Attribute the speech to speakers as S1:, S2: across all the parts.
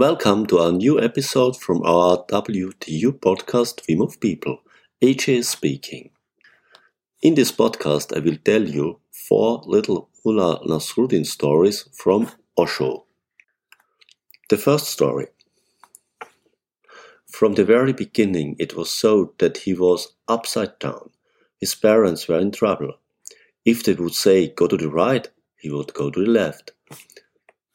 S1: Welcome to our new episode from our WTU podcast We Move People. AJ speaking. In this podcast, I will tell you four little Mulla Nasrudin stories from Osho. The first story. From the very beginning, it was so that he was upside down. His parents were in trouble. If they would say, go to the right, he would go to the left.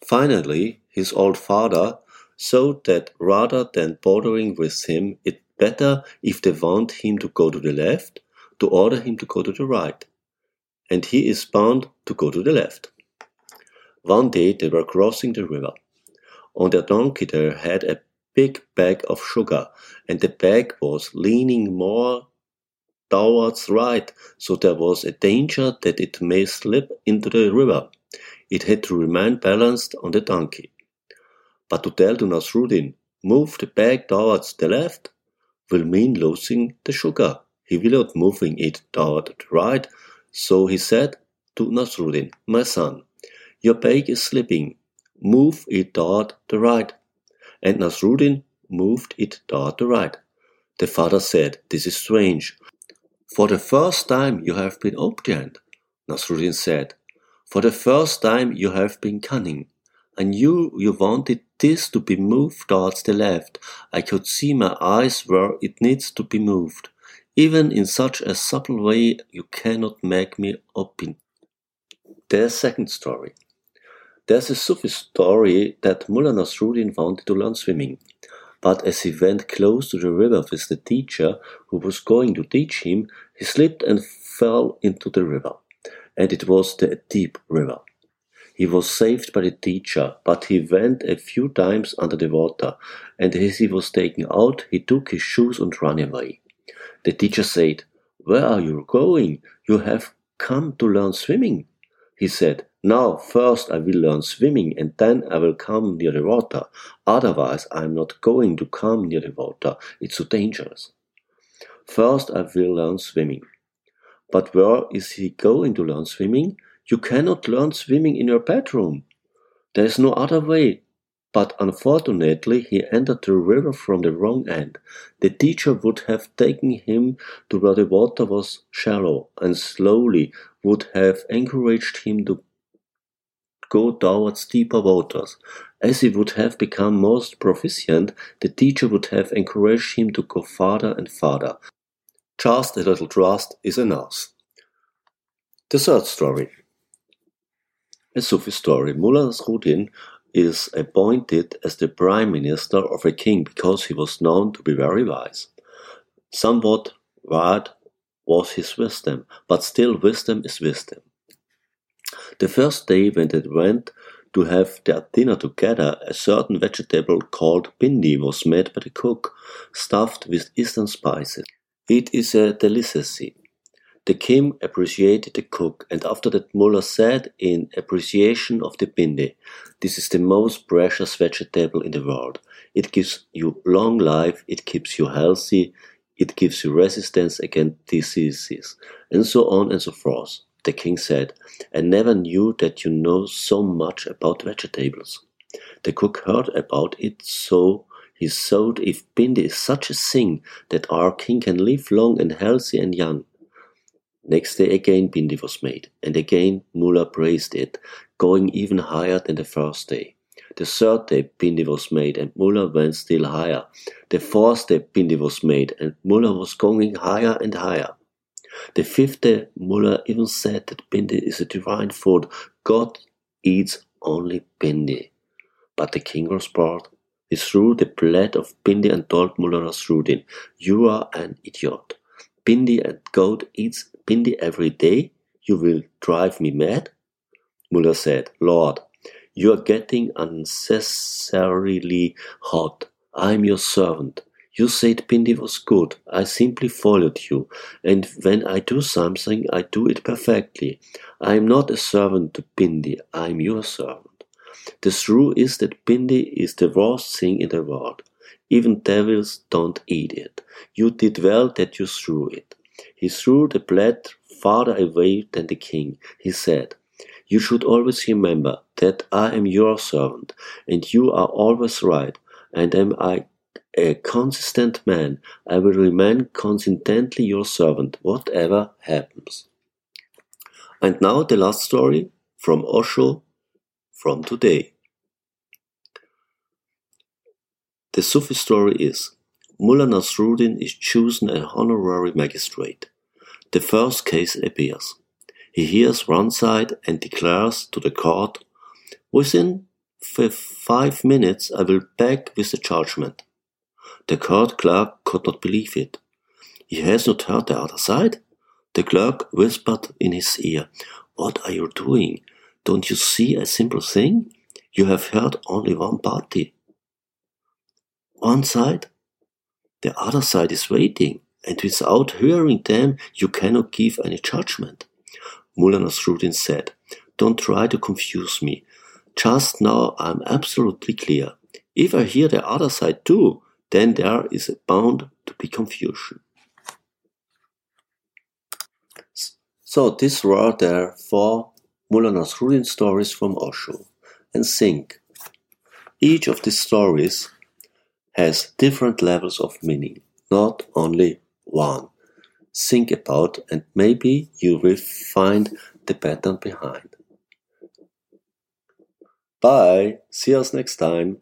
S1: Finally, his old father so that rather than bothering with him, it better if they want him to go to the left, to order him to go to the right. And he is bound to go to the left. One day they were crossing the river. On their donkey they had a big bag of sugar, and the bag was leaning more towards right, so there was a danger that it may slip into the river. It had to remain balanced on the donkey. But to tell to Nasrudin, move the bag towards the left, will mean losing the sugar. He will not moving it toward the right. So he said to Nasrudin, my son, your bag is slipping. Move it toward the right. And Nasrudin moved it toward the right. The father said, This is strange. For the first time you have been obedient. Nasrudin said, For the first time you have been cunning. I knew you wanted this to be moved towards the left. I could see my eyes where it needs to be moved. Even in such a subtle way, you cannot make me open. A second story. There's a Sufi story that Mulla Nasrudin wanted to learn swimming. But as he went close to the river with the teacher who was going to teach him, he slipped and fell into the river. And it was the deep river. He was saved by the teacher, but he went a few times under the water, and as he was taken out, he took his shoes and ran away. The teacher said, Where are you going? You have come to learn swimming. He said, Now, first I will learn swimming, and then I will come near the water. Otherwise, I am not going to come near the water. It's so dangerous. First, I will learn swimming. But where is he going to learn swimming? You cannot learn swimming in your bedroom. There is no other way. But unfortunately, he entered the river from the wrong end. The teacher would have taken him to where the water was shallow and slowly would have encouraged him to go towards deeper waters. As he would have become most proficient, the teacher would have encouraged him to go farther and farther. Just a little trust is enough. The third story. A Sufi story. Mulla Nasrudin is appointed as the prime minister of a king because he was known to be very wise. Somewhat wide was his wisdom, but still wisdom is wisdom. The first day when they went to have their dinner together, a certain vegetable called bindi was made by the cook, stuffed with eastern spices. It is a delicacy. The king appreciated the cook, and after that Mulla said in appreciation of the bindi, This is the most precious vegetable in the world. It gives you long life, it keeps you healthy, it gives you resistance against diseases, and so on and so forth. The king said, I never knew that you know so much about vegetables. The cook heard about it, so he thought if bindi is such a thing that our king can live long and healthy and young, Next day again bindi was made, and again Mulla praised it, going even higher than the first day. The third day bindi was made, and Mulla went still higher. The fourth day bindi was made, and Mulla was going higher and higher. The fifth day Mulla even said that bindi is a divine food. God eats only bindi. But the king was bored. He threw the plate of bindi and told Mulla Nasrudin, You are an idiot. Bindi and goat eats bindi every day? You will drive me mad? Mulla said, Lord, you are getting unnecessarily hot. I am your servant. You said Bindi was good. I simply followed you, and when I do something, I do it perfectly. I am not a servant to Bindi, I am your servant. The truth is that Bindi is the worst thing in the world. Even devils don't eat it. You did well that you threw it. He threw the blade farther away than the king. He said, You should always remember that I am your servant, and you are always right, and am I a consistent man, I will remain consistently your servant, whatever happens. And now the last story from Osho from today. The Sufi story is Mulla Nasrudin is chosen an honorary magistrate. The first case appears. He hears one side and declares to the court, Within five minutes I will back with the judgment. The court clerk could not believe it. He has not heard the other side? The clerk whispered in his ear, What are you doing? Don't you see a simple thing? You have heard only one party. One side? The other side is waiting, and without hearing them, you cannot give any judgment. Mulla Nasrudin said, Don't try to confuse me. Just now I'm absolutely clear. If I hear the other side too, then there is a bound to be confusion. So these were the four Mulla Nasrudin stories from Osho. And think, each of these stories has different levels of meaning, not only one. Think about and maybe you will find the pattern behind. Bye. See us next time.